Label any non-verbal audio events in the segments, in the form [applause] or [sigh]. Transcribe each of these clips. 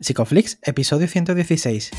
Psicoflix, episodio 116.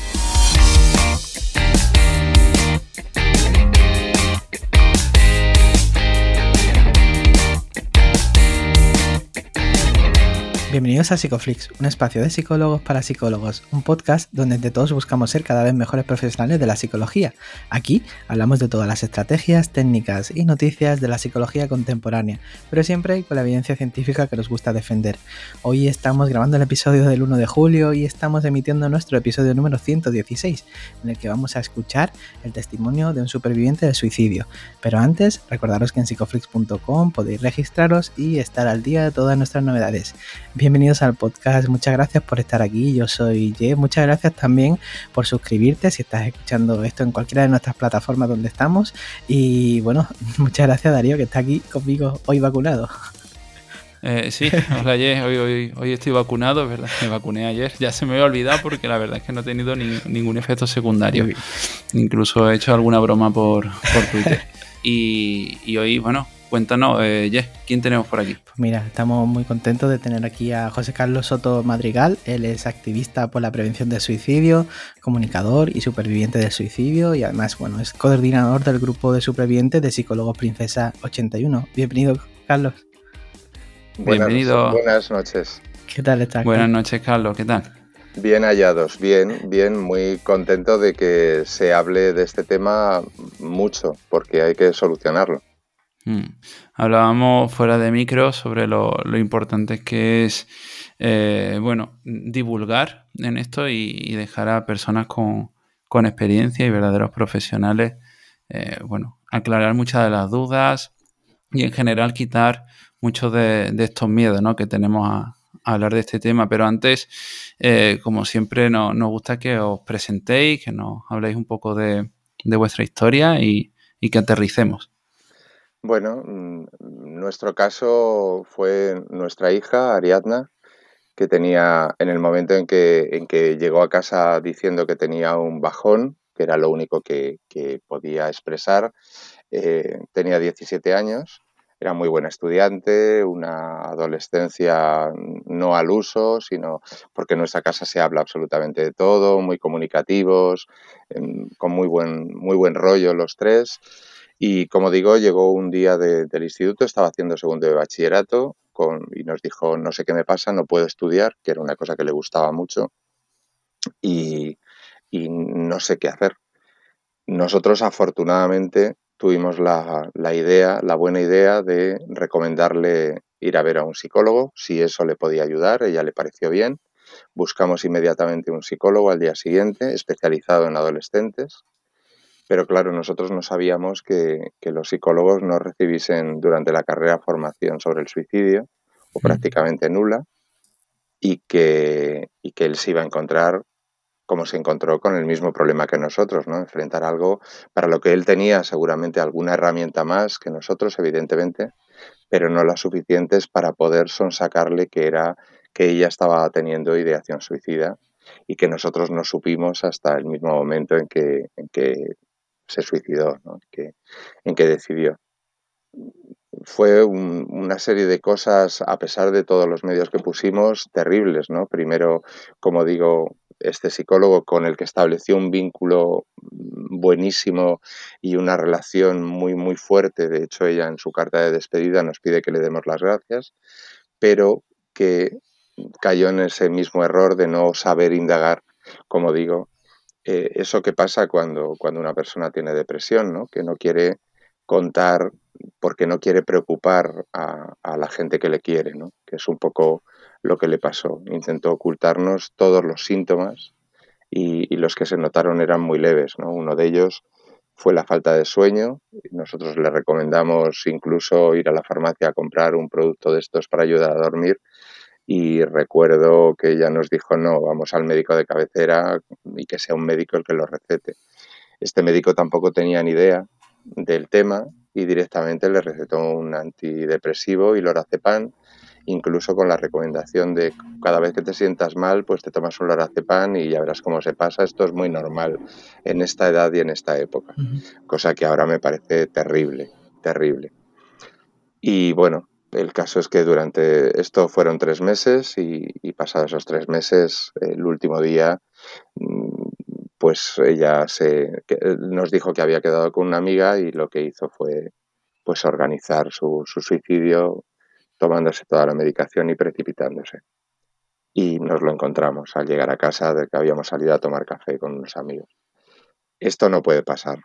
Bienvenidos a Psicoflix, un espacio de psicólogos para psicólogos, un podcast donde entre todos buscamos ser cada vez mejores profesionales de la psicología. Aquí hablamos de todas las estrategias, técnicas y noticias de la psicología contemporánea, pero siempre con la evidencia científica que nos gusta defender. Hoy estamos grabando el episodio del 1 de julio y estamos emitiendo nuestro episodio número 116, en el que vamos a escuchar el testimonio de un superviviente del suicidio. Pero antes, recordaros que en psicoflix.com podéis registraros y estar al día de todas nuestras novedades. Bienvenidos al podcast, muchas gracias por estar aquí. Yo soy Jeff, muchas gracias también por suscribirte si estás escuchando esto en cualquiera de nuestras plataformas donde estamos. Y bueno, [laughs] muchas gracias Darío que está aquí conmigo hoy vacunado. Eh, sí, hola Jeff, hoy, hoy, hoy, estoy vacunado, ¿verdad? Me vacuné ayer, ya se me había olvidado porque la verdad es que no he tenido ningún efecto secundario. Incluso he hecho alguna broma por, por Twitter. [laughs] Y, y hoy, bueno, Cuéntanos, eh, ¿quién tenemos por aquí? Pues mira, estamos muy contentos de tener aquí a José Carlos Soto Madrigal. Él es activista por la prevención del suicidio, comunicador y superviviente del suicidio y además, bueno, es coordinador del grupo de supervivientes de Psicólogos Princesa 81. Bienvenido, Carlos. Bienvenido. Buenas noches. ¿Qué tal estás? Buenas noches, Carlos. ¿Qué tal? Bien hallados, bien, bien, muy contento de que se hable de este tema mucho, porque hay que solucionarlo. Mm. Hablábamos fuera de micro sobre lo, importante que es eh, bueno, divulgar en esto y, dejar a personas con, experiencia y verdaderos profesionales eh, bueno, aclarar muchas de las dudas y en general quitar muchos de, estos miedos ¿no? que tenemos a, hablar de este tema. Pero antes, eh, como siempre, nos gusta que os presentéis, que nos habléis un poco de, vuestra historia y que aterricemos. Bueno, mm, nuestro caso fue nuestra hija, Ariadna, que tenía, en el momento en que, en que llegó a casa diciendo que tenía un bajón, que era lo único que, podía expresar, eh, tenía 17 años, era muy buena estudiante, una adolescencia no al uso, sino porque en nuestra casa se habla absolutamente de todo, muy comunicativos, con muy buen, muy buen rollo los tres. Y como digo, llegó un día del instituto, estaba haciendo segundo de bachillerato y nos dijo, no sé qué me pasa, no puedo estudiar, que era una cosa que le gustaba mucho, y, no sé qué hacer. Nosotros afortunadamente tuvimos la, la, idea, la buena idea de recomendarle ir a ver a un psicólogo, si eso le podía ayudar, ella le pareció bien. Buscamos inmediatamente un psicólogo al día siguiente, especializado en adolescentes, pero claro, nosotros no sabíamos que, los psicólogos no recibiesen durante la carrera formación sobre el suicidio, o mm. prácticamente nula, y que, y que él se iba a encontrar como se encontró con el mismo problema que nosotros, ¿no? Enfrentar algo para lo que él tenía seguramente alguna herramienta más que nosotros, evidentemente, pero no las suficientes para poder sonsacarle que era que ella estaba teniendo ideación suicida y que nosotros no supimos hasta el mismo momento en que, en que se suicidó, ¿no? que, en que decidió. Fue una serie de cosas, a pesar de todos los medios que pusimos, terribles. ¿no? Primero, como digo, este psicólogo con el que estableció un vínculo buenísimo y una relación muy, muy fuerte. De hecho, ella en su carta de despedida nos pide que le demos las gracias, pero que cayó en ese mismo error de no saber indagar, como digo, eh, eso que pasa cuando, cuando una persona tiene depresión, ¿no? que no quiere contar porque no quiere preocupar a, la gente que le quiere, ¿no? que es un poco lo que le pasó. Intentó ocultarnos todos los síntomas y, los que se notaron eran muy leves. ¿no? Uno de ellos fue la falta de sueño. Nosotros le recomendamos incluso ir a la farmacia a comprar un producto de estos para ayudar a dormir y recuerdo que ella nos dijo, no, vamos al médico de cabecera y que sea un médico el que lo recete. Este médico tampoco tenía ni idea del tema y directamente le recetó un antidepresivo y lorazepam, incluso con la recomendación de cada vez que te sientas mal, pues te tomas un lorazepam y ya verás cómo se pasa. Esto es muy normal en esta edad y en esta época, cosa que ahora me parece terrible, terrible. Y bueno, el caso es que durante esto fueron tres meses y, pasados esos tres meses, el último día, mm, pues ella se, nos dijo que había quedado con una amiga y lo que hizo fue pues organizar su, su suicidio tomándose toda la medicación y precipitándose. Y nos lo encontramos al llegar a casa de que habíamos salido a tomar café con unos amigos. Esto no puede pasar.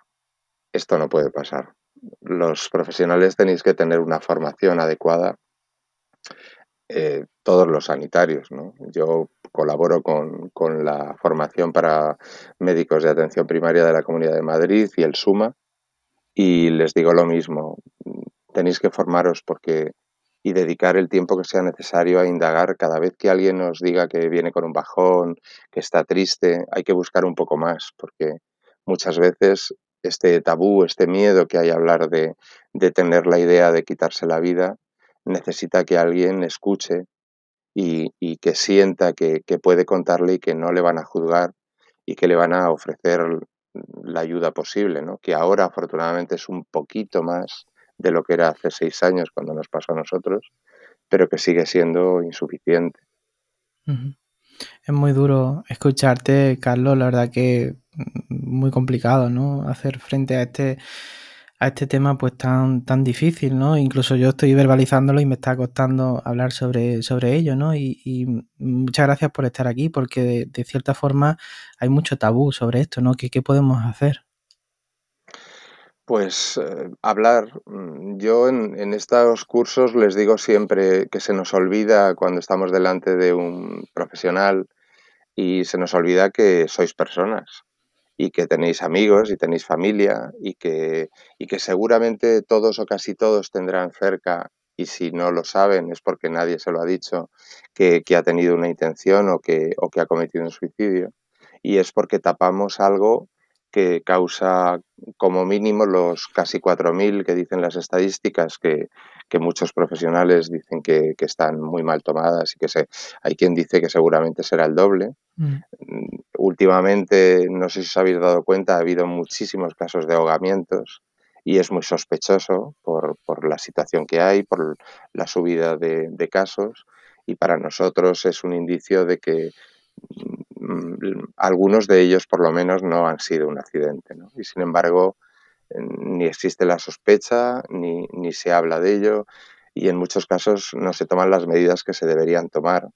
Esto no puede pasar los profesionales tenéis que tener una formación adecuada, eh, todos los sanitarios. ¿no? Yo colaboro con, con, la formación para médicos de atención primaria de la Comunidad de Madrid y el SUMA y les digo lo mismo, tenéis que formaros porque y dedicar el tiempo que sea necesario a indagar cada vez que alguien nos diga que viene con un bajón, que está triste, hay que buscar un poco más porque muchas veces este tabú, este miedo que hay a hablar de, de tener la idea de quitarse la vida, necesita que alguien escuche y, y que sienta que, que, puede contarle y que no le van a juzgar y que le van a ofrecer la ayuda posible, ¿no? que ahora afortunadamente es un poquito más de lo que era hace seis años cuando nos pasó a nosotros, pero que sigue siendo insuficiente. Es muy duro escucharte, Carlos, la verdad que muy complicado, ¿no? Hacer frente a este a este tema pues tan tan difícil, ¿no? Incluso yo estoy verbalizándolo y me está costando hablar sobre, sobre ello, ¿no? Y, muchas gracias por estar aquí porque de, cierta forma hay mucho tabú sobre esto, ¿no? ¿Qué, qué podemos hacer? Pues eh, hablar. Mm, yo en, en, estos cursos les digo siempre que se nos olvida cuando estamos delante de un profesional y se nos olvida que sois personas y que tenéis amigos y tenéis familia y que, y que seguramente todos o casi todos tendrán cerca, y si no lo saben es porque nadie se lo ha dicho, que, que ha tenido una intención o que, o que ha cometido un suicidio. Y es porque tapamos algo que causa como mínimo los casi 4.000 que dicen las estadísticas, que, que muchos profesionales dicen que, que, están muy mal tomadas y que se, hay quien dice que seguramente será el doble. Mm. mm últimamente, no sé si os habéis dado cuenta, ha habido muchísimos casos de ahogamientos y es muy sospechoso por, por la situación que hay, por la subida de, de casos y para nosotros es un indicio de que Mm, algunos de ellos por lo menos no han sido un accidente. ¿no? Y sin embargo, ni existe la sospecha, ni, ni, se habla de ello, y en muchos casos no se toman las medidas que se deberían tomar,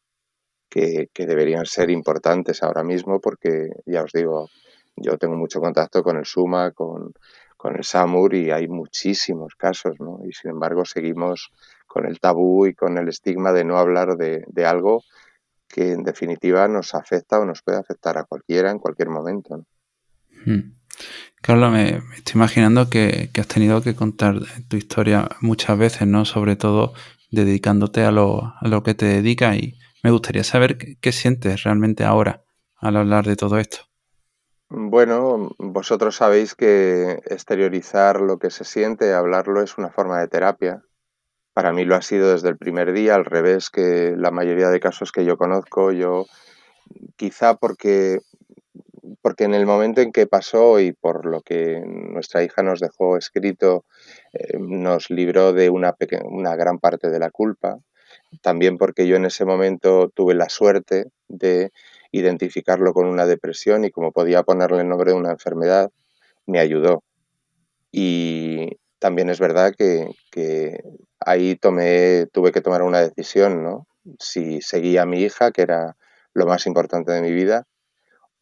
que, que deberían ser importantes ahora mismo, porque ya os digo, yo tengo mucho contacto con el SUMA, con, con el SAMUR, y hay muchísimos casos, ¿no? Y sin embargo seguimos con el tabú y con el estigma de no hablar de, de algo que en definitiva nos afecta o nos puede afectar a cualquiera en cualquier momento. Hmm. Carlos, me, estoy imaginando que, has tenido que contar tu historia muchas veces, ¿no? Sobre todo dedicándote a lo, a lo que te dedicas y me gustaría saber qué, qué sientes realmente ahora al hablar de todo esto. Bueno, vosotros sabéis que exteriorizar lo que se siente, hablarlo es una forma de terapia para mí lo ha sido desde el primer día, al revés que la mayoría de casos que yo conozco, yo quizá porque, porque en el momento en que pasó y por lo que nuestra hija nos dejó escrito, eh, nos libró de una, una gran parte de la culpa, también porque yo en ese momento tuve la suerte de identificarlo con una depresión y como podía ponerle el nombre de una enfermedad, me ayudó. Y también es verdad que, que ahí tuve que tomar una decisión, ¿no? Si seguía a mi hija, que era lo más importante de mi vida,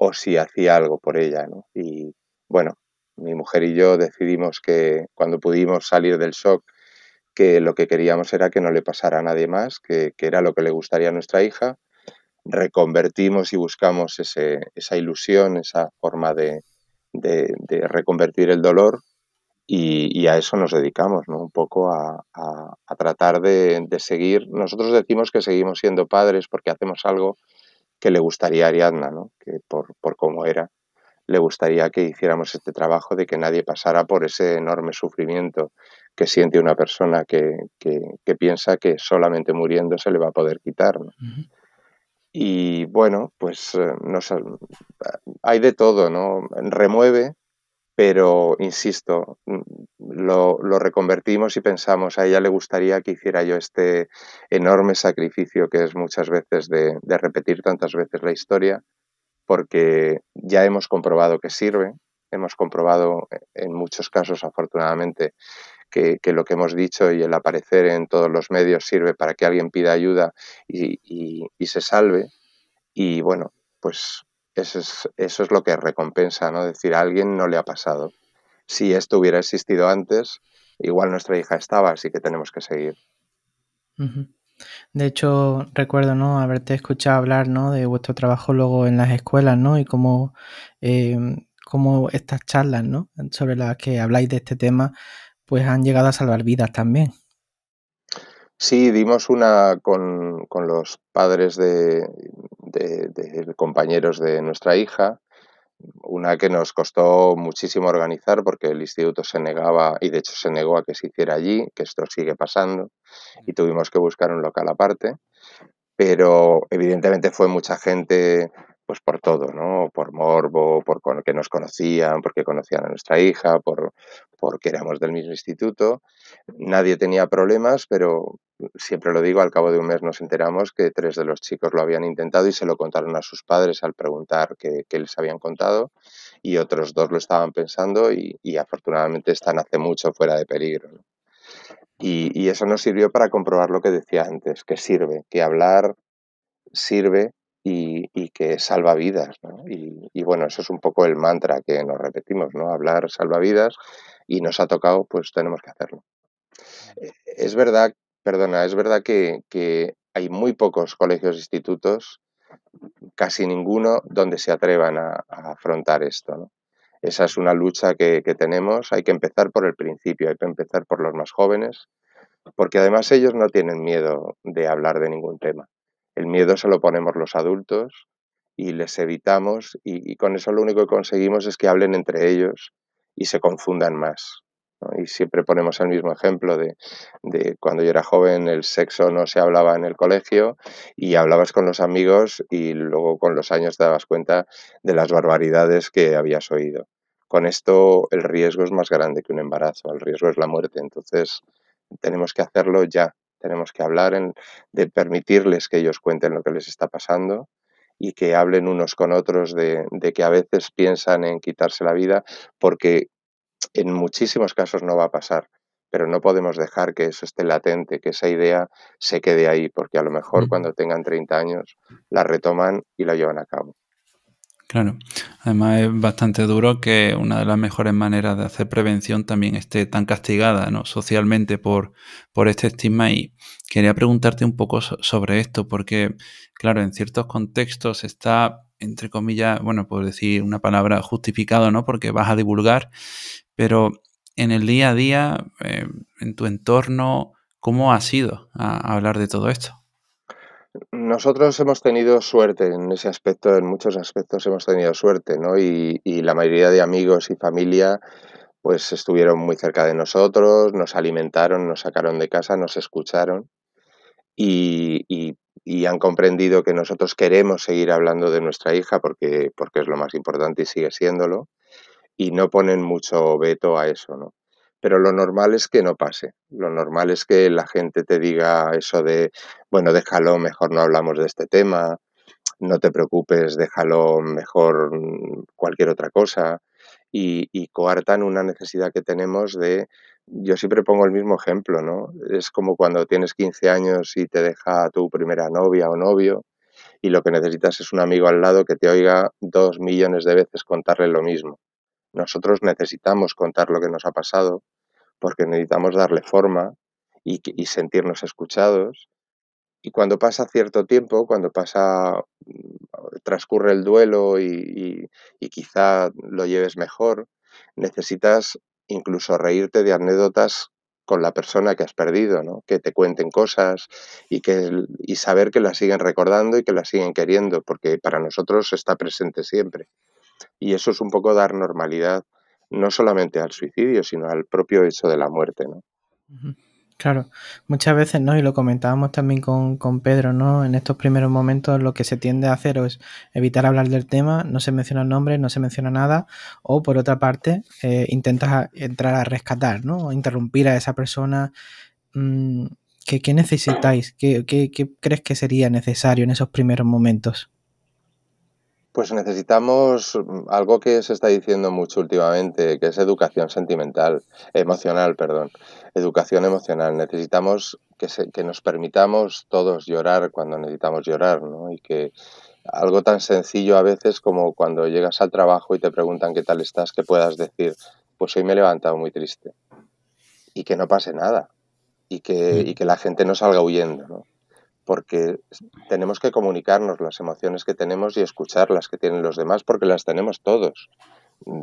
o si hacía algo por ella, ¿no? Y bueno, mi mujer y yo decidimos que cuando pudimos salir del shock, que lo que queríamos era que no le pasara a nadie más, que, que era lo que le gustaría a nuestra hija. Reconvertimos y buscamos ese, esa ilusión, esa forma de, de, reconvertir el dolor y, a eso nos dedicamos, ¿no? Un poco a, a, tratar de, seguir. Nosotros decimos que seguimos siendo padres porque hacemos algo que le gustaría a Ariadna, ¿no? Que por, por cómo era, le gustaría que hiciéramos este trabajo de que nadie pasara por ese enorme sufrimiento que siente una persona que, que, que piensa que solamente muriendo se le va a poder quitar, ¿no? Uh -huh. Y bueno, pues eh, nos, hay de todo, ¿no? Remueve pero insisto, mm, lo, reconvertimos y pensamos, a ella le gustaría que hiciera yo este enorme sacrificio que es muchas veces de, repetir tantas veces la historia, porque ya hemos comprobado que sirve, hemos comprobado en muchos casos, afortunadamente, que, lo que hemos dicho y el aparecer en todos los medios sirve para que alguien pida ayuda y, y se salve. Y bueno, pues eso es, eso es lo que recompensa, ¿no? Decir, a alguien no le ha pasado. Si esto hubiera existido antes, igual nuestra hija estaba, así que tenemos que seguir. De hecho, recuerdo, ¿no? Haberte escuchado hablar, ¿no? De vuestro trabajo luego en las escuelas, ¿no? Y cómo, em, cómo estas charlas, ¿no? Sobre las que habláis de este tema, pues han llegado a salvar vidas también. Sí, dimos una con, los padres de, compañeros de nuestra hija, una que nos costó muchísimo organizar porque el instituto se negaba, y de hecho se negó a que se hiciera allí, que esto sigue pasando, y tuvimos que buscar un local aparte, pero evidentemente fue mucha gente pues por todo, ¿no? Por morbo, por que nos conocían, porque conocían a nuestra hija, por porque éramos del mismo instituto. Nadie tenía problemas, pero siempre lo digo, al cabo de un mes nos enteramos que tres de los chicos lo habían intentado y se lo contaron a sus padres al preguntar qué, les habían contado y otros dos lo estaban pensando y, afortunadamente están hace mucho fuera de peligro. Y, y eso nos sirvió para comprobar lo que decía antes, que sirve, que hablar sirve y, que salva vidas. ¿no? Y, bueno, eso es un poco el mantra que nos repetimos, ¿no? Hablar salva vidas y nos ha tocado, pues tenemos que hacerlo. Eh, es verdad, perdona, es verdad que, hay muy pocos colegios e institutos, casi ninguno, donde se atrevan a, afrontar esto. ¿no? Esa es una lucha que, que tenemos. Hay que empezar por el principio, hay que empezar por los más jóvenes, porque además ellos no tienen miedo de hablar de ningún tema. El miedo se lo ponemos los adultos y les evitamos y, con eso lo único que conseguimos es que hablen entre ellos y se confundan más. Y siempre ponemos el mismo ejemplo de, cuando yo era joven el sexo no se hablaba en el colegio y hablabas con los amigos y luego con los años te dabas cuenta de las barbaridades que habías oído. Con esto el riesgo es más grande que un embarazo, el riesgo es la muerte, entonces tenemos que hacerlo ya, tenemos que hablar de permitirles que ellos cuenten lo que les está pasando y que hablen unos con otros de, que a veces piensan en quitarse la vida porque en muchísimos casos no va a pasar, pero no podemos dejar que eso esté latente, que esa idea se quede ahí, porque a lo mejor cuando tengan 30 años la retoman y la llevan a cabo. Claro, además es bastante duro que una de las mejores maneras de hacer prevención también esté tan castigada ¿no? socialmente por, por este estigma y quería preguntarte un poco sobre esto porque, claro, en ciertos contextos está, entre comillas, bueno, por decir una palabra, justificado, ¿no? Porque vas a divulgar, pero en el día a día, eh, en tu entorno, ¿cómo ha sido hablar de todo esto? Nosotros hemos tenido suerte en ese aspecto, en muchos aspectos hemos tenido suerte, ¿no? Y, la mayoría de amigos y familia pues estuvieron muy cerca de nosotros, nos alimentaron, nos sacaron de casa, nos escucharon y, han comprendido que nosotros queremos seguir hablando de nuestra hija porque, porque es lo más importante y sigue siéndolo y no ponen mucho veto a eso, ¿no? Pero lo normal es que no pase. Lo normal es que la gente te diga eso de, bueno, déjalo, mejor no hablamos de este tema, no te preocupes, déjalo, mejor mm, cualquier otra cosa. Y, y, coartan una necesidad que tenemos de, yo siempre pongo el mismo ejemplo, ¿no? Es como cuando tienes 15 años y te deja tu primera novia o novio y lo que necesitas es un amigo al lado que te oiga dos millones de veces contarle lo mismo. Nosotros necesitamos contar lo que nos ha pasado porque necesitamos darle forma y, sentirnos escuchados. Y cuando pasa cierto tiempo, cuando pasa, mm, transcurre el duelo y, quizá lo lleves mejor, necesitas incluso reírte de anécdotas con la persona que has perdido, ¿no? que te cuenten cosas y, que, y saber que la siguen recordando y que la siguen queriendo, porque para nosotros está presente siempre. Y eso es un poco dar normalidad no solamente al suicidio, sino al propio hecho de la muerte. ¿no? Claro, muchas veces, ¿no? Y lo comentábamos también con, con, Pedro, ¿no? En estos primeros momentos lo que se tiende a hacer es evitar hablar del tema, no se menciona el nombre, no se menciona nada, o por otra parte, eh, intentas entrar a rescatar, ¿no? O interrumpir a esa persona. Mm, ¿qué, ¿qué, necesitáis? ¿Qué, qué, qué crees que sería necesario en esos primeros momentos? Pues necesitamos mm, algo que se está diciendo mucho últimamente, que es educación sentimental, emocional, perdón, educación emocional. Necesitamos que, se, que nos permitamos todos llorar cuando necesitamos llorar, ¿no? Y que algo tan sencillo a veces como cuando llegas al trabajo y te preguntan qué tal estás, que puedas decir, pues hoy me he levantado muy triste. Y que no pase nada. Y que, y que la gente no salga huyendo, ¿no? Porque tenemos que comunicarnos las emociones que tenemos y escuchar las que tienen los demás, porque las tenemos todos.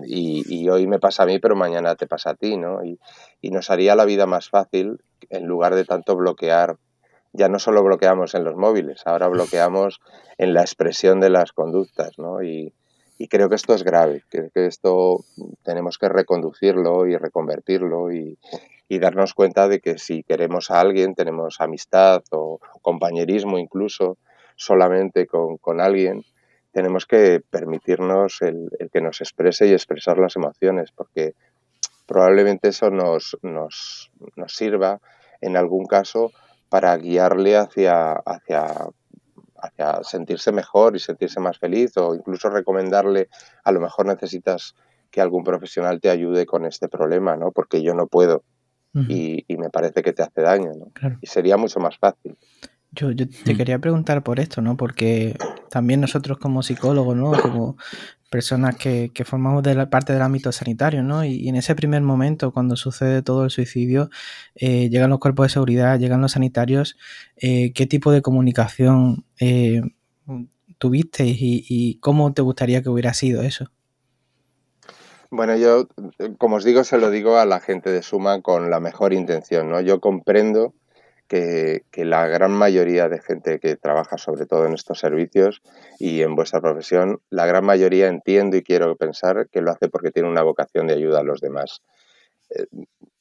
Y, y hoy me pasa a mí, pero mañana te pasa a ti, ¿no? Y, y, nos haría la vida más fácil en lugar de tanto bloquear. Ya no solo bloqueamos en los móviles, ahora bloqueamos en la expresión de las conductas, ¿no? Y, y creo que esto es grave, creo que esto tenemos que reconducirlo y reconvertirlo y, y darnos cuenta de que si queremos a alguien, tenemos amistad o compañerismo incluso solamente con, con alguien, tenemos que permitirnos el, el, que nos exprese y expresar las emociones, porque probablemente eso nos, nos, nos sirva en algún caso para guiarle hacia, hacia, hacia sentirse mejor y sentirse más feliz o incluso recomendarle, a lo mejor necesitas que algún profesional te ayude con este problema, ¿no? Porque yo no puedo y, y, me parece que te hace daño, ¿no? Claro. Y sería mucho más fácil. Yo, yo te mm. quería preguntar por esto, ¿no? Porque también nosotros como psicólogos, ¿no? Como personas que, que formamos de la parte del ámbito sanitario, ¿no? Y, y, en ese primer momento, cuando sucede todo el suicidio, eh, llegan los cuerpos de seguridad, llegan los sanitarios, eh, ¿qué tipo de comunicación eh, tuviste y, y cómo te gustaría que hubiera sido eso? Bueno, yo, como os digo, se lo digo a la gente de Suma con la mejor intención, ¿no? Yo comprendo que, la gran mayoría de gente que trabaja sobre todo en estos servicios y en vuestra profesión, la gran mayoría entiendo y quiero pensar que lo hace porque tiene una vocación de ayuda a los demás. Eh,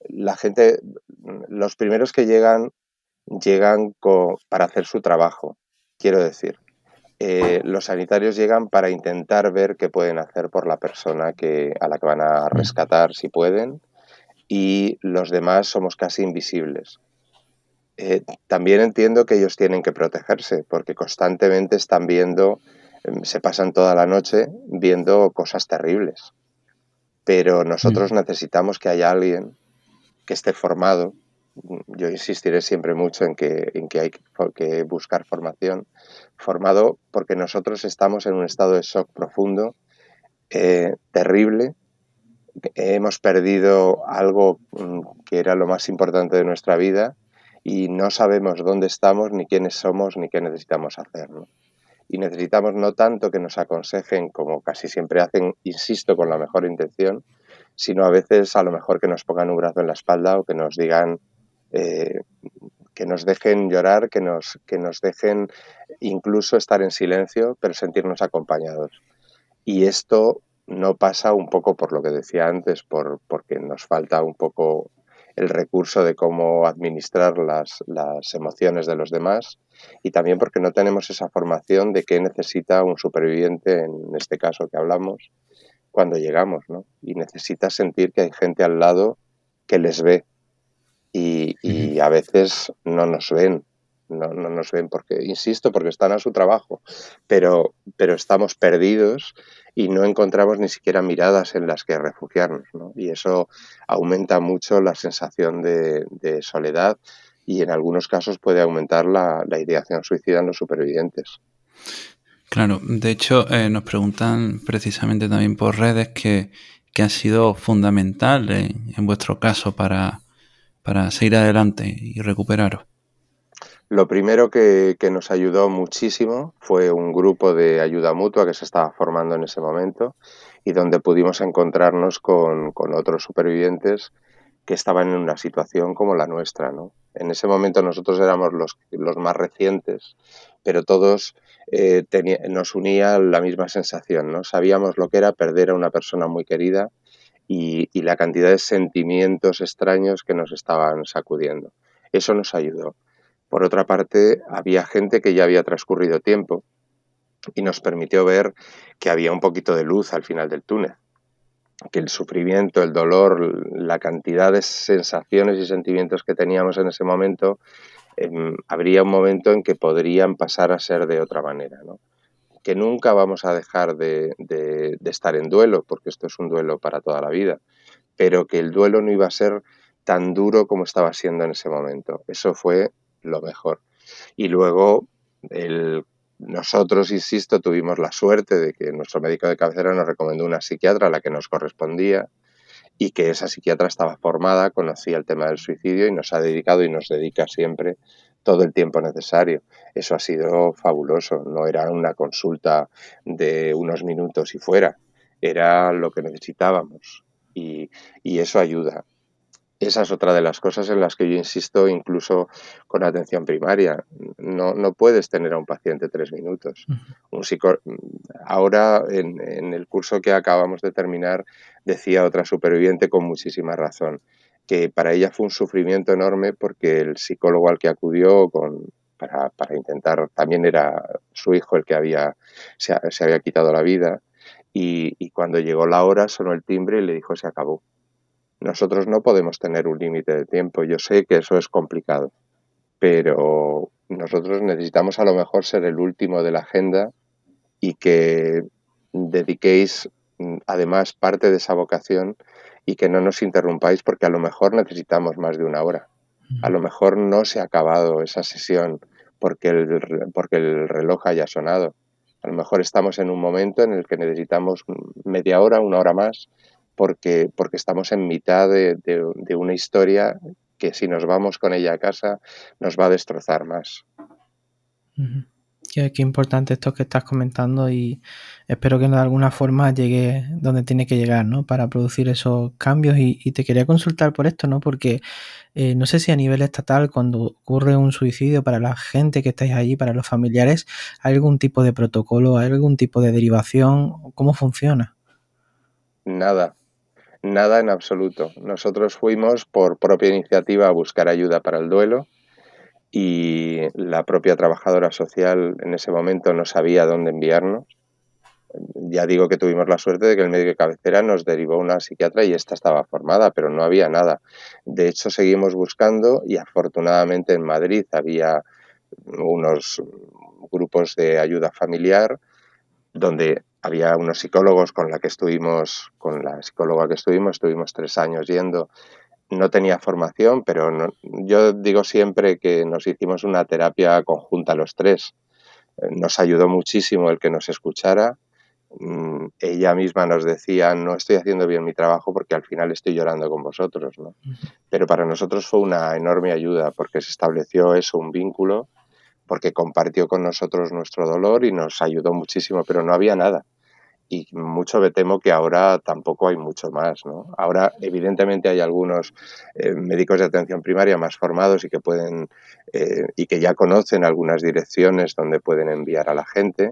la gente, los primeros que llegan, llegan con, para hacer su trabajo, quiero decir eh, los sanitarios llegan para intentar ver qué pueden hacer por la persona que, a la que van a rescatar si pueden y los demás somos casi invisibles. Eh, también entiendo que ellos tienen que protegerse porque constantemente están viendo, em, se pasan toda la noche viendo cosas terribles. Pero nosotros necesitamos que haya alguien que esté formado, yo insistiré siempre mucho en que, en que hay que buscar formación, formado porque nosotros estamos en un estado de shock profundo, eh, terrible, hemos perdido algo mm, que era lo más importante de nuestra vida y no sabemos dónde estamos, ni quiénes somos, ni qué necesitamos hacer. ¿no? Y necesitamos no tanto que nos aconsejen, como casi siempre hacen, insisto, con la mejor intención, sino a veces a lo mejor que nos pongan un brazo en la espalda o que nos digan eh, que nos dejen llorar, que nos, que nos dejen incluso estar en silencio, pero sentirnos acompañados. Y esto no pasa un poco por lo que decía antes, por, porque nos falta un poco el recurso de cómo administrar las, las, emociones de los demás y también porque no tenemos esa formación de qué necesita un superviviente, en este caso que hablamos, cuando llegamos, ¿no? Y necesita sentir que hay gente al lado que les ve, y, y a veces no nos ven, no, no, nos ven porque, insisto, porque están a su trabajo, pero, pero estamos perdidos y no encontramos ni siquiera miradas en las que refugiarnos, ¿no? Y eso aumenta mucho la sensación de, de, soledad y en algunos casos puede aumentar la, la ideación suicida en los supervivientes. Claro, de hecho eh, nos preguntan precisamente también por redes que, que ha sido fundamental en, en vuestro caso para, para seguir adelante y recuperaros? Lo primero que, que, nos ayudó muchísimo fue un grupo de ayuda mutua que se estaba formando en ese momento y donde pudimos encontrarnos con, con otros supervivientes que estaban en una situación como la nuestra. ¿no? En ese momento nosotros éramos los, los más recientes, pero todos eh, nos unía la misma sensación. ¿no? Sabíamos lo que era perder a una persona muy querida y, la cantidad de sentimientos extraños que nos estaban sacudiendo. Eso nos ayudó. Por otra parte, había gente que ya había transcurrido tiempo y nos permitió ver que había un poquito de luz al final del túnel, que el sufrimiento, el dolor, la cantidad de sensaciones y sentimientos que teníamos en ese momento, em, habría un momento en que podrían pasar a ser de otra manera. ¿no? Que nunca vamos a dejar de, de estar en duelo, porque esto es un duelo para toda la vida, pero que el duelo no iba a ser tan duro como estaba siendo en ese momento. Eso fue lo mejor. Y luego el nosotros, insisto, tuvimos la suerte de que nuestro médico de cabecera nos recomendó una psiquiatra a la que nos correspondía y que esa psiquiatra estaba formada, conocía el tema del suicidio y nos ha dedicado y nos dedica siempre todo el tiempo necesario. Eso ha sido fabuloso, no era una consulta de unos minutos y fuera, era lo que necesitábamos y, y eso ayuda. Esa es otra de las cosas en las que yo insisto, incluso con atención primaria. No, no puedes tener a un paciente tres minutos. Un psico... Ahora, en, en, el curso que acabamos de terminar, decía otra superviviente con muchísima razón, que para ella fue un sufrimiento enorme porque el psicólogo al que acudió con, para, intentar, también era su hijo el que había, se, se había quitado la vida, y, y cuando llegó la hora sonó el timbre y le dijo se acabó nosotros no podemos tener un límite de tiempo. Yo sé que eso es complicado, pero nosotros necesitamos a lo mejor ser el último de la agenda y que dediquéis mm, además parte de esa vocación y que no nos interrumpáis porque a lo mejor necesitamos más de una hora. A lo mejor no se ha acabado esa sesión porque el, porque el reloj haya sonado. A lo mejor estamos en un momento en el que necesitamos media hora, una hora más porque, porque estamos en mitad de, de, una historia que si nos vamos con ella a casa nos va a destrozar más. Qué, qué, importante esto que estás comentando y espero que de alguna forma llegue donde tiene que llegar, ¿no? Para producir esos cambios y, te quería consultar por esto, ¿no? Porque eh, no sé si a nivel estatal cuando ocurre un suicidio para la gente que estáis allí, para los familiares, ¿hay algún tipo de protocolo, hay algún tipo de derivación? ¿Cómo funciona? Nada, Nada en absoluto. Nosotros fuimos por propia iniciativa a buscar ayuda para el duelo y la propia trabajadora social en ese momento no sabía dónde enviarnos. Ya digo que tuvimos la suerte de que el médico de cabecera nos derivó una psiquiatra y esta estaba formada, pero no había nada. De hecho, seguimos buscando y afortunadamente en Madrid había unos grupos de ayuda familiar donde había unos psicólogos con la que estuvimos, con la psicóloga que estuvimos, estuvimos tres años yendo. No tenía formación, pero no, yo digo siempre que nos hicimos una terapia conjunta los tres. Nos ayudó muchísimo el que nos escuchara. Mm, ella misma nos decía, no estoy haciendo bien mi trabajo porque al final estoy llorando con vosotros. ¿no? Pero para nosotros fue una enorme ayuda porque se estableció eso, un vínculo, porque compartió con nosotros nuestro dolor y nos ayudó muchísimo, pero no había nada y mucho me temo que ahora tampoco hay mucho más. ¿no? Ahora, evidentemente, hay algunos eh, médicos de atención primaria más formados y que pueden eh, y que ya conocen algunas direcciones donde pueden enviar a la gente,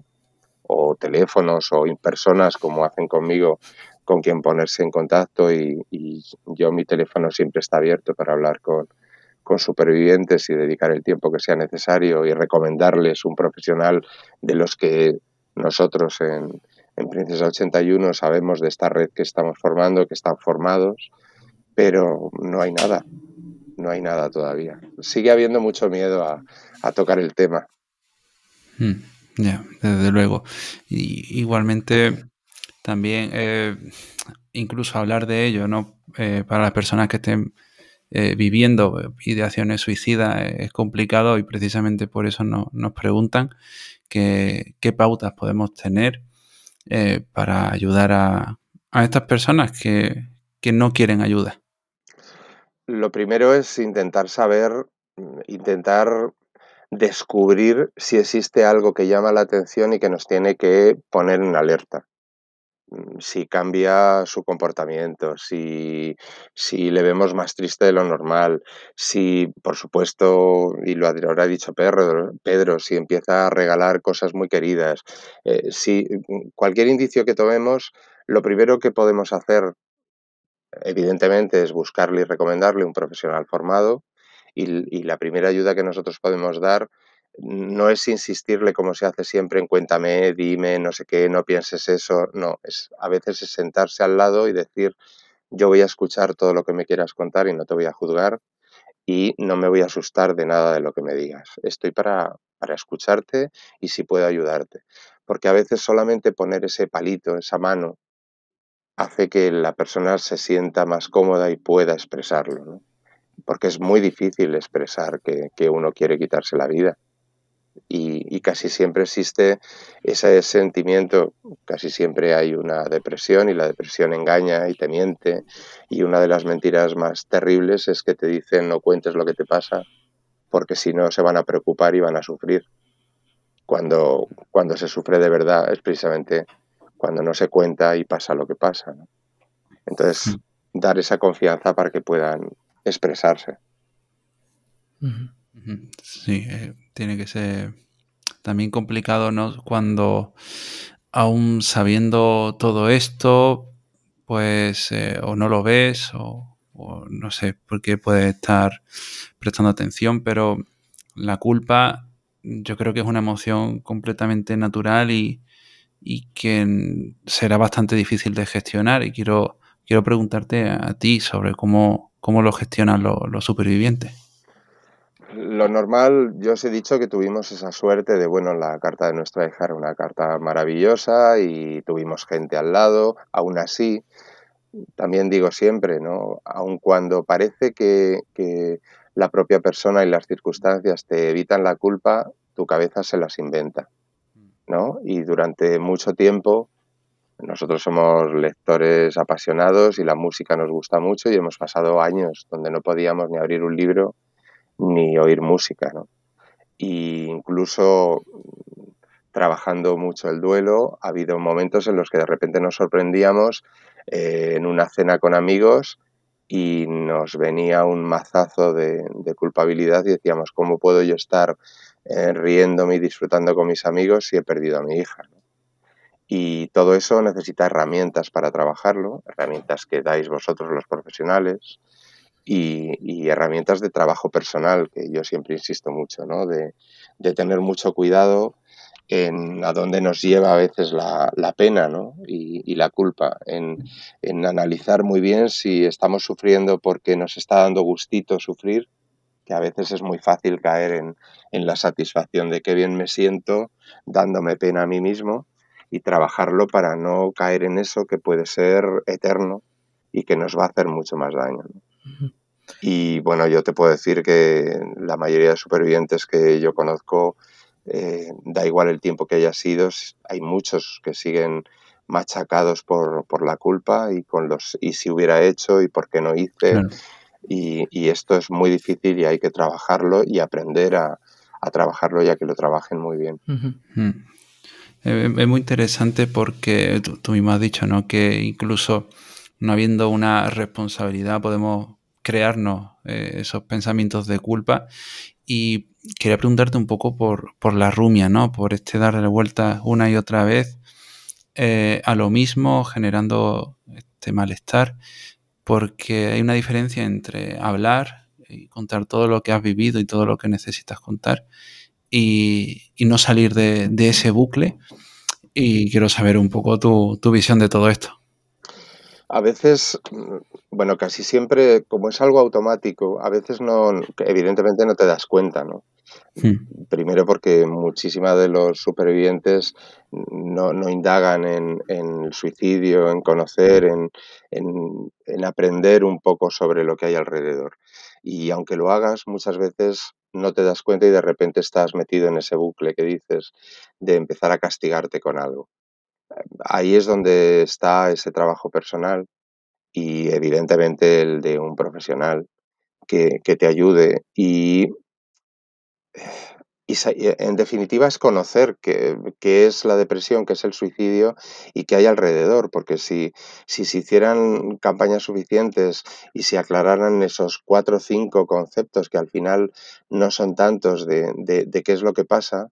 o teléfonos o personas como hacen conmigo, con quien ponerse en contacto. Y, y yo, mi teléfono siempre está abierto para hablar con, con supervivientes y dedicar el tiempo que sea necesario y recomendarles un profesional de los que nosotros en, en Princesa 81 sabemos de esta red que estamos formando, que están formados, pero no hay nada, no hay nada todavía. Sigue habiendo mucho miedo a, tocar el tema. Hmm, ya, desde luego. Y, igualmente, también eh, incluso hablar de ello, ¿no? Eh, para las personas que estén eh, viviendo ideaciones suicidas es complicado y precisamente por eso no, nos preguntan qué pautas podemos tener eh, para ayudar a, a estas personas que, que, no quieren ayuda? Lo primero es intentar saber, intentar descubrir si existe algo que llama la atención y que nos tiene que poner en alerta. Si cambia su comportamiento, si, si le vemos más triste de lo normal, si, por supuesto, y lo habrá dicho Pedro, Pedro, si empieza a regalar cosas muy queridas, eh, si cualquier indicio que tomemos, lo primero que podemos hacer, evidentemente, es buscarle y recomendarle un profesional formado Y, y la primera ayuda que nosotros podemos dar no es insistirle como se hace siempre en cuéntame, dime, no sé qué, no pienses eso, no, es a veces es sentarse al lado y decir yo voy a escuchar todo lo que me quieras contar y no te voy a juzgar y no me voy a asustar de nada de lo que me digas. Estoy para, para escucharte y si puedo ayudarte. Porque a veces solamente poner ese palito, esa mano, hace que la persona se sienta más cómoda y pueda expresarlo. Porque es muy difícil expresar que, que uno quiere quitarse la vida y, casi siempre existe ese sentimiento, casi siempre hay una depresión y la depresión engaña y te miente y una de las mentiras más terribles es que te dicen no cuentes lo que te pasa porque si no se van a preocupar y van a sufrir. Cuando, cuando se sufre de verdad es precisamente cuando no se cuenta y pasa lo que pasa. Entonces, dar esa confianza para que puedan expresarse. Sí, eh, tiene que ser también complicado, ¿no? Cuando aún sabiendo todo esto, pues eh, o no lo ves o, no sé por qué puedes estar prestando atención, pero la culpa yo creo que es una emoción completamente natural y, que será bastante difícil de gestionar y quiero, quiero preguntarte a, ti sobre cómo, cómo lo gestionan los supervivientes lo normal, yo os he dicho que tuvimos esa suerte de, bueno, la carta de nuestra hija era una carta maravillosa y tuvimos gente al lado, aún así, también digo siempre, ¿no? Aun cuando parece que, que la propia persona y las circunstancias te evitan la culpa, tu cabeza se las inventa, ¿no? Y durante mucho tiempo, nosotros somos lectores apasionados y la música nos gusta mucho y hemos pasado años donde no podíamos ni abrir un libro ni oír música, ¿no? Y incluso trabajando mucho el duelo, ha habido momentos en los que de repente nos sorprendíamos eh, en una cena con amigos y nos venía un mazazo de, culpabilidad y decíamos, ¿cómo puedo yo estar eh, riéndome y disfrutando con mis amigos si he perdido a mi hija? Y todo eso necesita herramientas para trabajarlo, herramientas que dais vosotros los profesionales, y, herramientas de trabajo personal, que yo siempre insisto mucho, ¿no? de, tener mucho cuidado en a dónde nos lleva a veces la, pena y, la culpa, en, analizar muy bien si estamos sufriendo porque nos está dando gustito sufrir, que a veces es muy fácil caer en la satisfacción de qué bien me siento dándome pena a mí mismo y trabajarlo para no caer en eso que puede ser eterno y que nos va a hacer mucho más daño. Y bueno, yo te puedo decir que la mayoría de supervivientes que yo conozco, eh, da igual el tiempo que haya sido, hay muchos que siguen machacados por, por, la culpa y con los y si hubiera hecho y por qué no hice. Y, y, esto es muy difícil y hay que trabajarlo y aprender a, a trabajarlo ya que lo trabajen muy bien. Mm. Eh, es muy interesante porque tú, tú, mismo has dicho ¿no? que incluso no habiendo una responsabilidad podemos crearnos eh, esos pensamientos de culpa. Y quería preguntarte un poco por, por la rumia, ¿no? Por este darle vueltas una y otra vez eh, a lo mismo, generando este malestar, porque hay una diferencia entre hablar y contar todo lo que has vivido y todo lo que necesitas contar y, no salir de, ese bucle. Y quiero saber un poco tu, tu visión de todo esto. A veces, bueno, casi siempre, como es algo automático, a veces no, evidentemente no te das cuenta, ¿no? Hmm. Primero porque muchísimas de los supervivientes no, no indagan en, en, el suicidio, en conocer, en, en, en, aprender un poco sobre lo que hay alrededor. Y aunque lo hagas, muchas veces no te das cuenta y de repente estás metido en ese bucle que dices de empezar a castigarte con algo. Ahí es donde está ese trabajo personal y evidentemente el de un profesional que, que te ayude. Y, y, en definitiva es conocer qué, qué, es la depresión, qué es el suicidio y qué hay alrededor, porque si, si se hicieran campañas suficientes y se aclararan esos cuatro o cinco conceptos que al final no son tantos de, de, de qué es lo que pasa,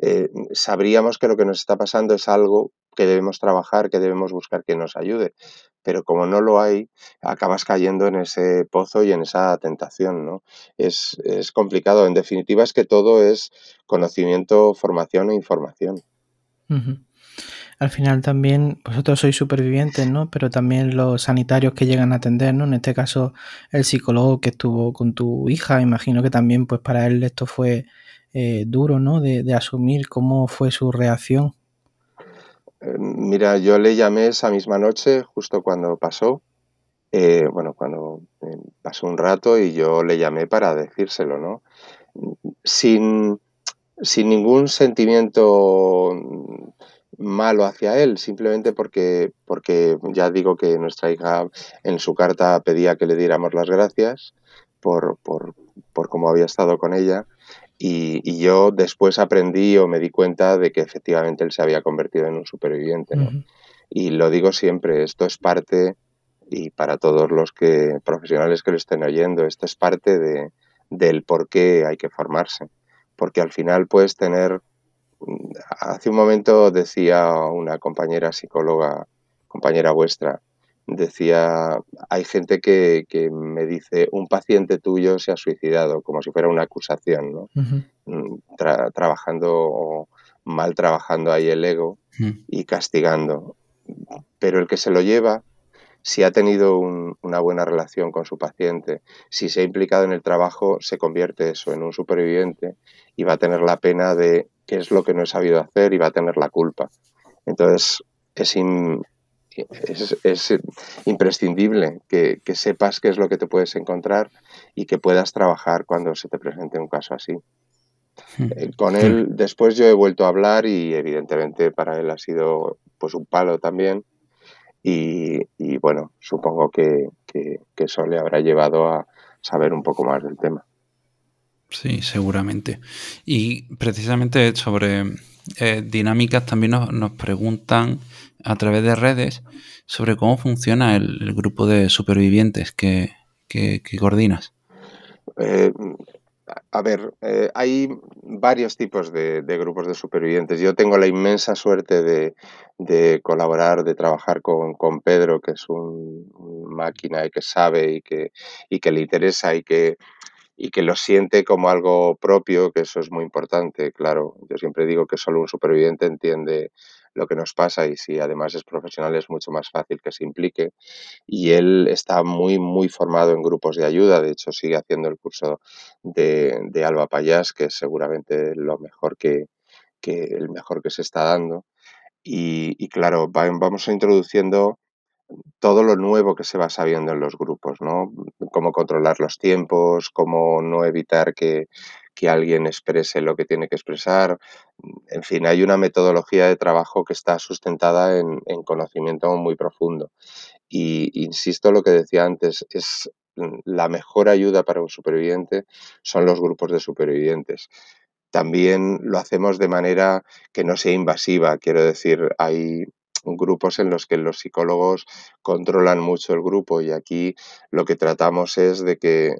eh, sabríamos que lo que nos está pasando es algo que debemos trabajar, que debemos buscar que nos ayude. pero como no lo hay, acabas cayendo en ese pozo y en esa tentación, ¿no? Es, es complicado. En definitiva, es que todo es conocimiento, formación e información. Al final también vosotros sois supervivientes, ¿no? Pero también los sanitarios que llegan a atender, ¿no? En este caso, el psicólogo que estuvo con tu hija, imagino que también, pues para él esto fue eh, duro, ¿no? De, de asumir cómo fue su reacción. Mira, yo le llamé esa misma noche, justo cuando pasó, eh, bueno, cuando eh, pasó un rato y yo le llamé para decírselo, ¿no? Sin, sin ningún sentimiento malo hacia él, simplemente porque, porque ya digo que nuestra hija en su carta pedía que le diéramos las gracias por, por, por cómo había estado con ella y, y, yo después aprendí o me di cuenta de que efectivamente él se había convertido en un superviviente. ¿no? Uh -huh. Y lo digo siempre, esto es parte, y para todos los que profesionales que lo estén oyendo, esto es parte de, del por qué hay que formarse. Porque al final puedes tener, hace un momento decía una compañera psicóloga, compañera vuestra, decía, hay gente que, que, me dice, un paciente tuyo se ha suicidado, como si fuera una acusación, ¿no? Uh -huh. Tra trabajando mal trabajando ahí el ego uh -huh. y castigando. Pero el que se lo lleva, si ha tenido un, una buena relación con su paciente, si se ha implicado en el trabajo, se convierte eso en un superviviente y va a tener la pena de qué es lo que no he sabido hacer y va a tener la culpa. Entonces, es, in, es, es imprescindible que, que, sepas qué es lo que te puedes encontrar y que puedas trabajar cuando se te presente un caso así. Hmm. Eh, con él, después yo he vuelto a hablar y evidentemente para él ha sido pues un palo también. Y, y bueno, supongo que, que, que eso le habrá llevado a saber un poco más del tema. Sí, seguramente. Y precisamente sobre eh, dinámicas también nos, nos, preguntan a través de redes sobre cómo funciona el, grupo de supervivientes que, que, coordinas. Eh, a ver, eh, hay varios tipos de, grupos de supervivientes. Yo tengo la inmensa suerte de, de colaborar, de trabajar con, con Pedro, que es un, un, máquina y que sabe y que, y que le interesa y que, y que lo siente como algo propio, que eso es muy importante, claro. Yo siempre digo que solo un superviviente entiende lo que nos pasa y si además es profesional es mucho más fácil que se implique. Y él está muy, muy formado en grupos de ayuda, de hecho sigue haciendo el curso de, de Alba Payás, que es seguramente lo mejor que, que, el mejor que se está dando. Y, y claro, va, vamos introduciendo todo lo nuevo que se va sabiendo en los grupos, ¿no? Cómo controlar los tiempos, cómo no evitar que, que alguien exprese lo que tiene que expresar. En fin, hay una metodología de trabajo que está sustentada en, en conocimiento muy profundo. Y insisto lo que decía antes, es la mejor ayuda para un superviviente son los grupos de supervivientes. También lo hacemos de manera que no sea invasiva, quiero decir, hay grupos en los que los psicólogos controlan mucho el grupo y aquí lo que tratamos es de que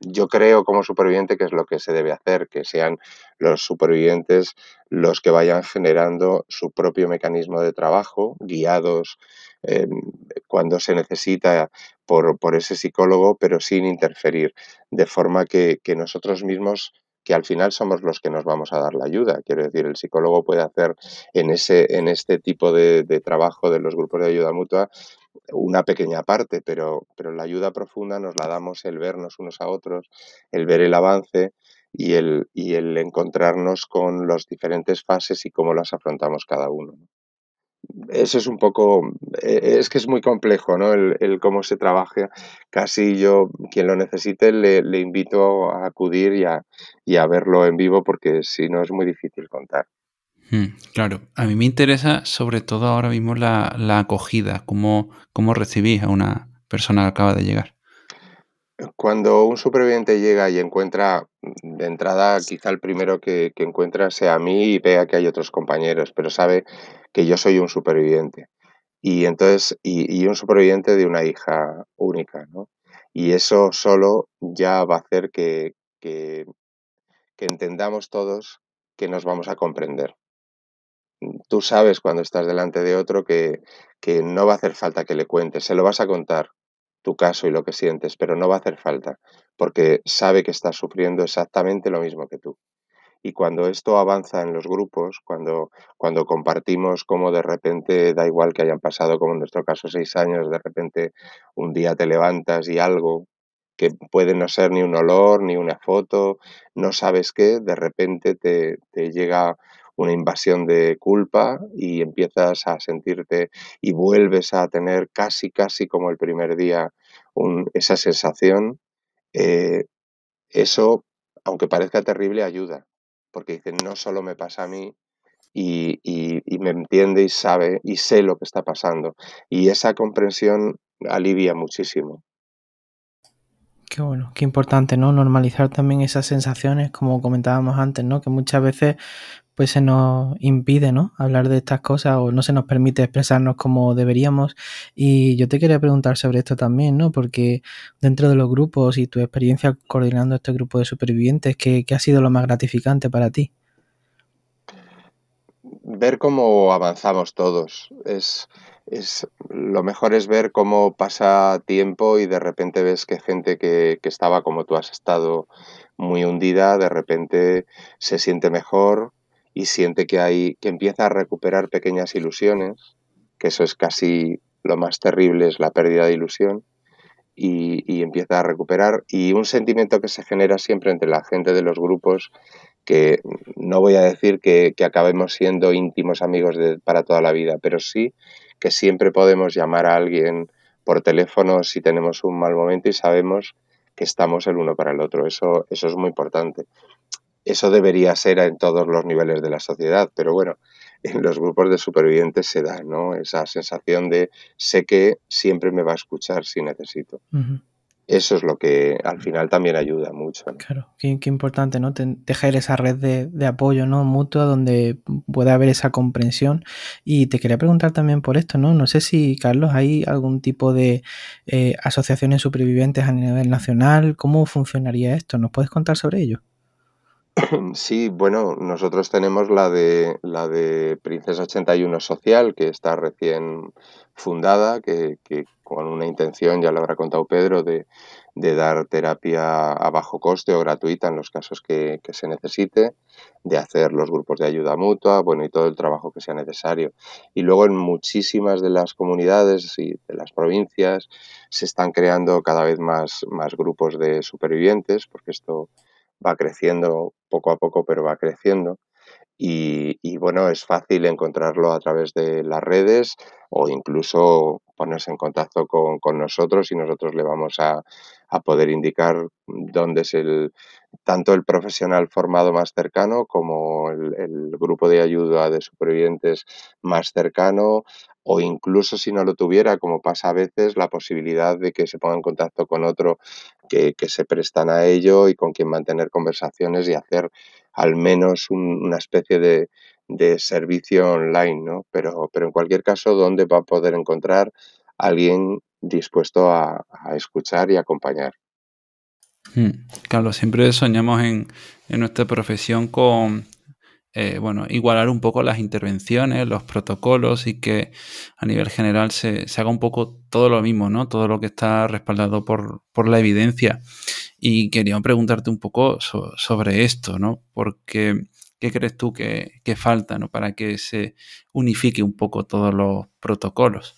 yo creo como superviviente que es lo que se debe hacer, que sean los supervivientes los que vayan generando su propio mecanismo de trabajo, guiados eh, cuando se necesita por, por, ese psicólogo, pero sin interferir, de forma que, que nosotros mismos que al final somos los que nos vamos a dar la ayuda. Quiero decir, el psicólogo puede hacer en, ese, en este tipo de, trabajo de los grupos de ayuda mutua una pequeña parte, pero, pero la ayuda profunda nos la damos el vernos unos a otros, el ver el avance y el, y el encontrarnos con las diferentes fases y cómo las afrontamos cada uno. Eso es un poco, eh, es que es muy complejo, ¿no? El, cómo se trabaja. Casi yo, quien lo necesite, le, le invito a acudir y a, y a verlo en vivo porque si no es muy difícil contar. Hmm, claro, a mí me interesa sobre todo ahora mismo la, la acogida, cómo, cómo recibís a una persona que acaba de llegar. Cuando un superviviente llega y encuentra, de entrada, quizá el primero que, que, encuentra sea a mí y vea que hay otros compañeros, pero sabe que yo soy un superviviente. Y entonces, y, y un superviviente de una hija única, ¿no? Y eso solo ya va a hacer que, que, que entendamos todos que nos vamos a comprender tú sabes cuando estás delante de otro que, que no va a hacer falta que le cuentes, se lo vas a contar tu caso y lo que sientes, pero no va a hacer falta, porque sabe que estás sufriendo exactamente lo mismo que tú. Y cuando esto avanza en los grupos, cuando, cuando compartimos cómo de repente, da igual que hayan pasado, como en nuestro caso, seis años, de repente un día te levantas y algo que puede no ser ni un olor, ni una foto, no sabes qué, de repente te, te llega una invasión de culpa y empiezas a sentirte y vuelves a tener casi, casi como el primer día esa sensación, eh, eso, aunque parezca terrible, ayuda porque dice, no solo me pasa a mí y, me entiende y sabe y sé lo que está pasando. Y esa comprensión alivia muchísimo. Qué bueno, qué importante, ¿no? Normalizar también esas sensaciones, como comentábamos antes, ¿no? Que muchas veces pues se nos impide, ¿no? Hablar de estas cosas o no se nos permite expresarnos como deberíamos. Y yo te quería preguntar sobre esto también, ¿no? Porque dentro de los grupos y tu experiencia coordinando este grupo de supervivientes, ¿qué, qué ha sido lo más gratificante para ti? Ver cómo avanzamos todos. Es, es, lo mejor es ver cómo pasa tiempo y de repente ves que gente que, que estaba como tú has estado muy hundida, de repente se siente mejor, y siente que, hay, que empieza a recuperar pequeñas ilusiones, que eso es casi lo más terrible, es la pérdida de ilusión, y, y, empieza a recuperar. Y un sentimiento que se genera siempre entre la gente de los grupos, que no voy a decir que, acabemos siendo íntimos amigos para toda la vida, pero sí que siempre podemos llamar a alguien por teléfono si tenemos un mal momento y sabemos que estamos el uno para el otro. Eso, eso es muy importante eso debería ser en todos los niveles de la sociedad, pero bueno, en los grupos de supervivientes se da, ¿no? Esa sensación de sé que siempre me va a escuchar si necesito. Eso es lo que al final también ayuda mucho. ¿no? Claro, qué, qué, importante, ¿no? Tejer esa red de, de, apoyo, ¿no? Mutua donde pueda haber esa comprensión. Y te quería preguntar también por esto, ¿no? No sé si, Carlos, hay algún tipo de eh, asociaciones supervivientes a nivel nacional. ¿Cómo funcionaría esto? ¿Nos puedes contar sobre ello? [clears throat] Sí, bueno, nosotros tenemos la de la de Princesa 81 Social, que está recién fundada, que, que con una intención, ya lo habrá contado Pedro, de, dar terapia a bajo coste o gratuita en los casos que, que, se necesite, de hacer los grupos de ayuda mutua, bueno, y todo el trabajo que sea necesario. Y luego en muchísimas de las comunidades y de las provincias se están creando cada vez más, más grupos de supervivientes, porque esto va creciendo poco a poco, pero va creciendo. Y, bueno, es fácil encontrarlo a través de las redes o incluso ponerse en contacto con, nosotros y nosotros le vamos a, poder indicar dónde es el tanto el profesional formado más cercano como el grupo de ayuda de supervivientes más cercano o incluso si no lo tuviera, como pasa a veces, la posibilidad de que se ponga en contacto con otro que, que se prestan a ello y con quien mantener conversaciones y hacer al menos un, una especie de, de, servicio online, ¿no? Pero, pero en cualquier caso, ¿dónde va a poder encontrar alguien dispuesto a, a escuchar y acompañar? Hmm. Carlos, siempre soñamos en, en nuestra profesión con eh, bueno, igualar un poco las intervenciones, los protocolos y que a nivel general se, haga un poco todo lo mismo, ¿no? Todo lo que está respaldado por, por la evidencia. Y quería preguntarte un poco so, sobre esto, ¿no? Porque, ¿qué crees tú que, que falta, ¿no? Para que se unifique un poco todos los protocolos.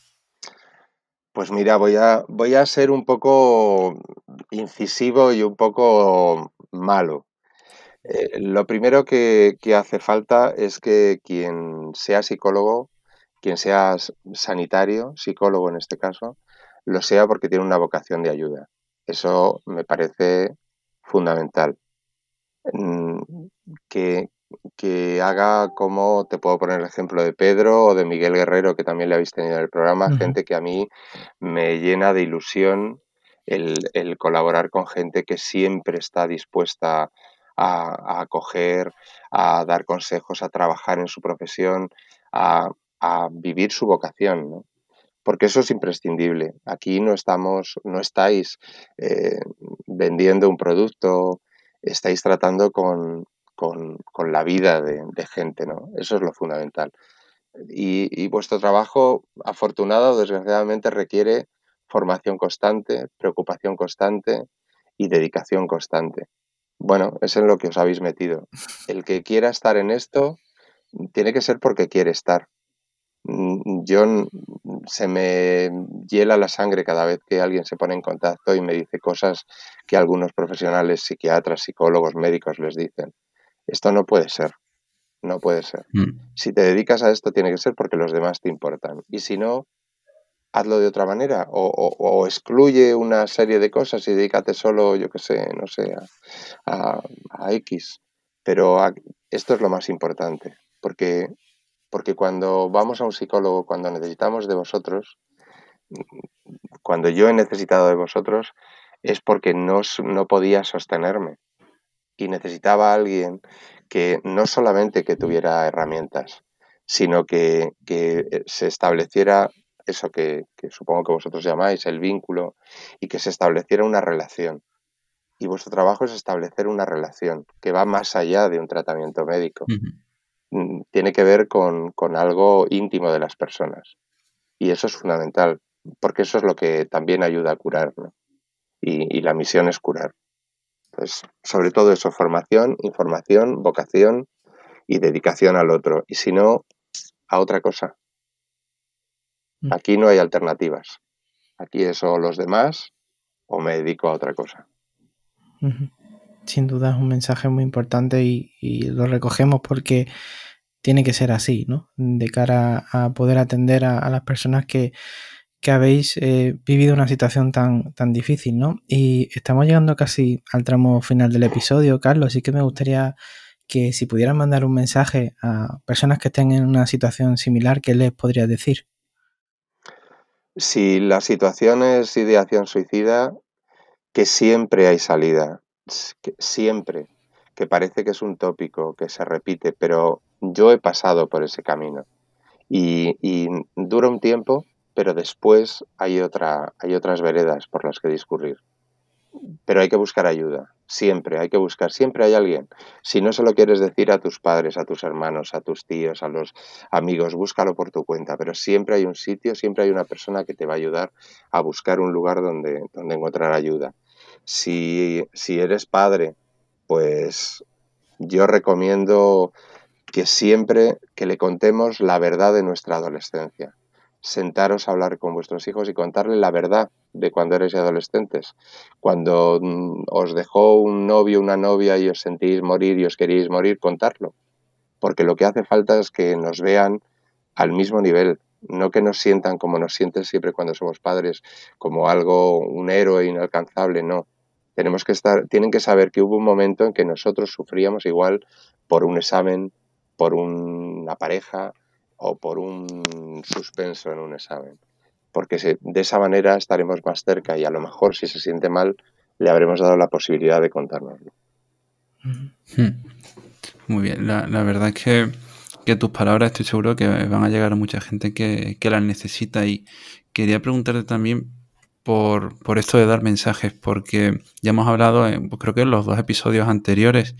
Pues mira, voy a, voy a ser un poco incisivo y un poco malo. Eh, lo primero que, que, hace falta es que quien sea psicólogo, quien sea sanitario, psicólogo en este caso, lo sea porque tiene una vocación de ayuda. Eso me parece fundamental. Mm, que, que haga como, te puedo poner el ejemplo de Pedro o de Miguel Guerrero, que también le habéis tenido en el programa, uh -huh. gente que a mí me llena de ilusión el, el, colaborar con gente que siempre está dispuesta a, a acoger, a dar consejos, a trabajar en su profesión, a, vivir su vocación, ¿no? porque eso es imprescindible. Aquí no estamos, no estáis eh, vendiendo un producto, estáis tratando con, con, la vida de, gente, ¿no? Eso es lo fundamental. Y, vuestro trabajo, afortunado o desgraciadamente, requiere formación constante, preocupación constante y dedicación constante. Bueno, es en lo que os habéis metido. El que quiera estar en esto tiene que ser porque quiere estar. Mm, yo se me hiela la sangre cada vez que alguien se pone en contacto y me dice cosas que algunos profesionales, psiquiatras, psicólogos, médicos les dicen. Esto no puede ser. No puede ser. Mm. Si te dedicas a esto tiene que ser porque los demás te importan. Y si no, hazlo de otra manera. O, excluye una serie de cosas y dedícate solo, yo qué sé, no sé, a, X. Pero esto es lo más importante. Porque, porque cuando vamos a un psicólogo, cuando necesitamos de vosotros, cuando yo he necesitado de vosotros, es porque no, no podía sostenerme. Y necesitaba a alguien que no solamente que tuviera herramientas, sino que, eh, se estableciera eso que, supongo que vosotros llamáis el vínculo y que se estableciera una relación. Y vuestro trabajo es establecer una relación que va más allá de un tratamiento médico. Mm, tiene que ver con, algo íntimo de las personas. Y eso es fundamental, porque eso es lo que también ayuda a curar. y la misión es curar. Pues sobre todo eso, formación, información, vocación y dedicación al otro. Y si no, a otra cosa. Mm. Aquí no hay alternativas. Aquí es o los demás o me dedico a otra cosa. Sin duda es un mensaje muy importante y, lo recogemos porque tiene que ser así, ¿no? De cara a poder atender a las personas que, que habéis eh, vivido una situación tan, tan difícil, ¿no? Y estamos llegando casi al tramo final del episodio, Carlos, así que me gustaría que si pudieran mandar un mensaje a personas que estén en una situación similar, ¿qué les podría decir? Si la situación es ideación suicida, que siempre hay salida, siempre, que parece que es un tópico, que se repite, pero yo he pasado por ese camino y, y dura un tiempo, pero después hay, otra, hay otras veredas por las que discurrir. Pero hay que buscar ayuda, siempre, hay que buscar, siempre hay alguien. Si no se lo quieres decir a tus padres, a tus hermanos, a tus tíos, a los amigos, búscalo por tu cuenta, pero siempre hay un sitio, siempre hay una persona que te va a ayudar a buscar un lugar donde, donde encontrar ayuda. Si, si eres padre, pues yo recomiendo que siempre que le contemos la verdad de nuestra adolescencia sentaros a hablar con vuestros hijos y contarle la verdad de cuando eres adolescentes. Cuando mm, os dejó un novio, una novia y os sentís morir y os queréis morir, contarlo. Porque lo que hace falta es que nos vean al mismo nivel, no que nos sientan como nos sienten siempre cuando somos padres, como algo, un héroe inalcanzable, no. Tenemos que estar, tienen que saber que hubo un momento en que nosotros sufríamos igual por un examen, por una pareja, o por un suspenso en un examen. Porque de esa manera estaremos más cerca y a lo mejor si se siente mal le habremos dado la posibilidad de contárnoslo. Muy bien, la, verdad es que, que, tus palabras estoy seguro que van a llegar a mucha gente que, que las necesita y quería preguntarte también por, por, esto de dar mensajes, porque ya hemos hablado, en, creo que en los dos episodios anteriores,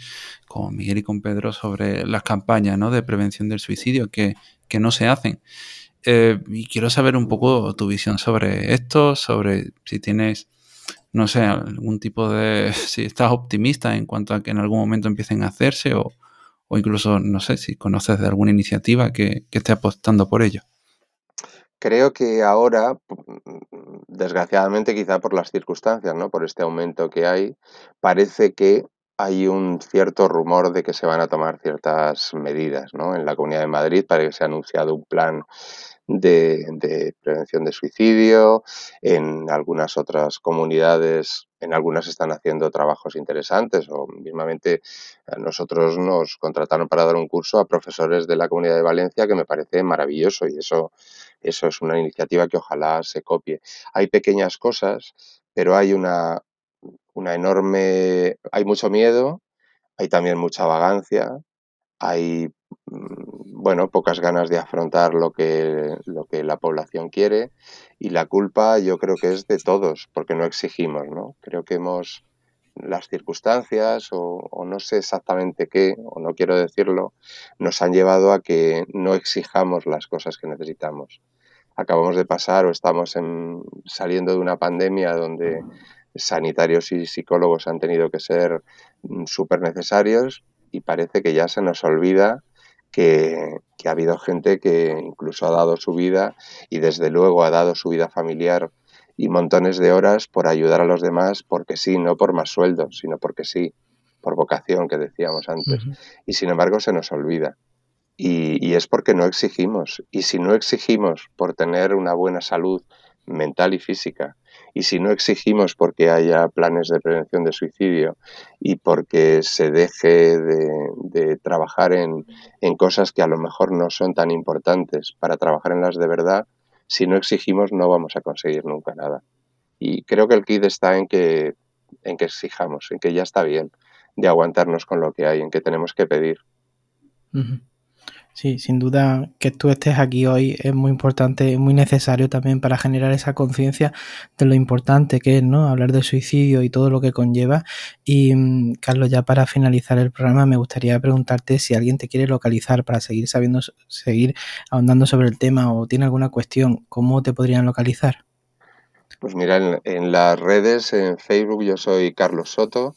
con Miguel y con Pedro, sobre las campañas ¿no? de prevención del suicidio que, que no se hacen. Eh, y quiero saber un poco tu visión sobre esto, sobre si tienes, no sé, algún tipo de, [laughs] si estás optimista en cuanto a que en algún momento empiecen a hacerse o, incluso, no sé, si conoces de alguna iniciativa que, que esté apostando por ello. Creo que ahora, desgraciadamente quizá por las circunstancias, ¿no? por este aumento que hay, parece que hay un cierto rumor de que se van a tomar ciertas medidas. ¿no? En la Comunidad de Madrid parece que se ha anunciado un plan de, prevención de suicidio, en algunas otras comunidades, en algunas están haciendo trabajos interesantes o mismamente nosotros nos contrataron para dar un curso a profesores de la Comunidad de Valencia que me parece maravilloso y eso, eso es una iniciativa que ojalá se copie. Hay pequeñas cosas, pero hay una, una enorme, hay mucho miedo, hay también mucha vagancia, hay mm, bueno, pocas ganas de afrontar lo que, lo que la población quiere y la culpa yo creo que es de todos, porque no exigimos, ¿no? Creo que hemos las circunstancias o, no sé exactamente qué, o no quiero decirlo, nos han llevado a que no exijamos las cosas que necesitamos. Acabamos de pasar o estamos saliendo de una pandemia donde sanitarios y psicólogos han tenido que ser mm, súper necesarios y parece que ya se nos olvida que, ha habido gente que incluso ha dado su vida y desde luego ha dado su vida familiar y montones de horas por ayudar a los demás porque sí, no por más sueldo, sino porque sí, por vocación que decíamos antes. Y sin embargo se nos olvida. Y, y, es porque no exigimos. Y si no exigimos por tener una buena salud mental y física, y si no exigimos porque haya planes de prevención de suicidio y porque se deje de, trabajar en, cosas que a lo mejor no son tan importantes para trabajar en las de verdad, si no exigimos no vamos a conseguir nunca nada. Y creo que el kit está en que, en que exijamos, en que ya está bien de aguantarnos con lo que hay, en que tenemos que pedir. Sí, sin duda que tú estés aquí hoy es muy importante, muy necesario también para generar esa conciencia de lo importante que es, ¿no? Hablar de suicidio y todo lo que conlleva. Y mm, Carlos, ya para finalizar el programa, me gustaría preguntarte si alguien te quiere localizar para seguir sabiendo, seguir ahondando sobre el tema o tiene alguna cuestión, ¿cómo te podrían localizar? Pues mira, en, las redes, en Facebook yo soy Carlos Soto,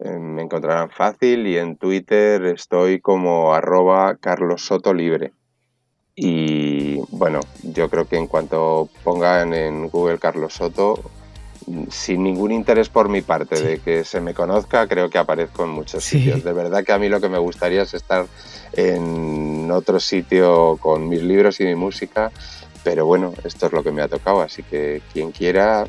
me encontrarán fácil y en Twitter estoy como arroba Carlos Soto Libre. Y bueno, yo creo que en cuanto pongan en Google Carlos Soto, sin ningún interés por mi parte de que se me conozca, creo que aparezco en muchos sitios. De verdad que a mí lo que me gustaría es estar en otro sitio con mis libros y mi música, pero bueno, esto es lo que me ha tocado, así que quien quiera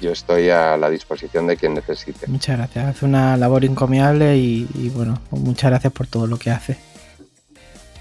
yo estoy a la disposición de quien necesite. Muchas gracias, hace una labor encomiable y, y bueno, muchas gracias por todo lo que hace.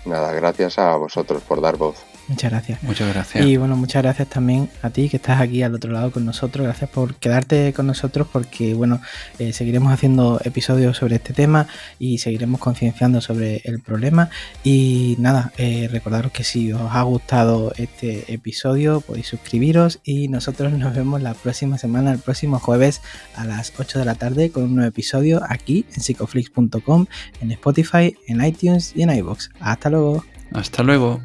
Nada, gracias a vosotros por dar voz. Muchas gracias. Muchas gracias. Y bueno, muchas gracias también a ti que estás aquí al otro lado con nosotros. Gracias por quedarte con nosotros porque bueno, eh, seguiremos haciendo episodios sobre este tema y seguiremos concienciando sobre el problema. Y nada, eh, recordaros que si os ha gustado este episodio podéis suscribiros y nosotros nos vemos la próxima semana, el próximo jueves a las 8 de la tarde con un nuevo episodio aquí en psicoflix.com, en Spotify, en iTunes y en iBox. Hasta luego. Hasta luego.